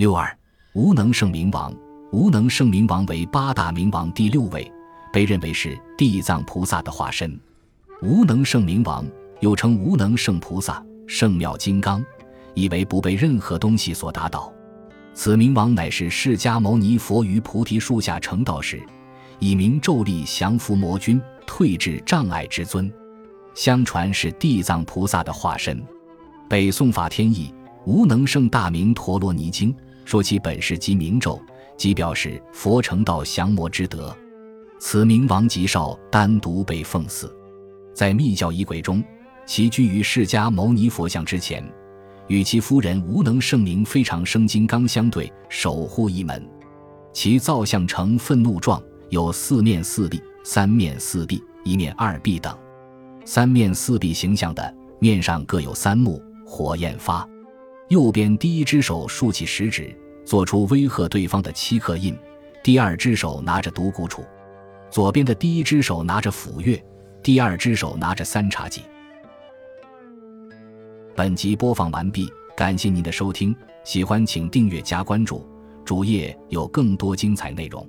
六二无能圣明王，无能圣明王为八大明王第六位，被认为是地藏菩萨的化身。无能圣明王又称无能圣菩萨、圣妙金刚，以为不被任何东西所打倒。此明王乃是释迦牟尼佛于菩提树下成道时，以明咒力降伏魔君、退至障碍之尊。相传是地藏菩萨的化身。北宋法天译《无能胜大明陀罗尼经》说其本是即明咒，即表示佛成道降魔之德。此明王吉少，单独被奉祀。在密教仪轨中，其居于释迦牟尼佛像之前，与其夫人无能圣明非常生金刚相对，守护一门。其造像呈愤怒状，有四面四臂、三面四臂、一面二臂等。三面四臂形象的面上各有三目，火焰发。右边第一只手竖起食指，做出威吓对方的七刻印；第二只手拿着独孤杵；左边的第一只手拿着斧钺，第二只手拿着三叉戟。本集播放完毕，感谢您的收听，喜欢请订阅加关注，主页有更多精彩内容。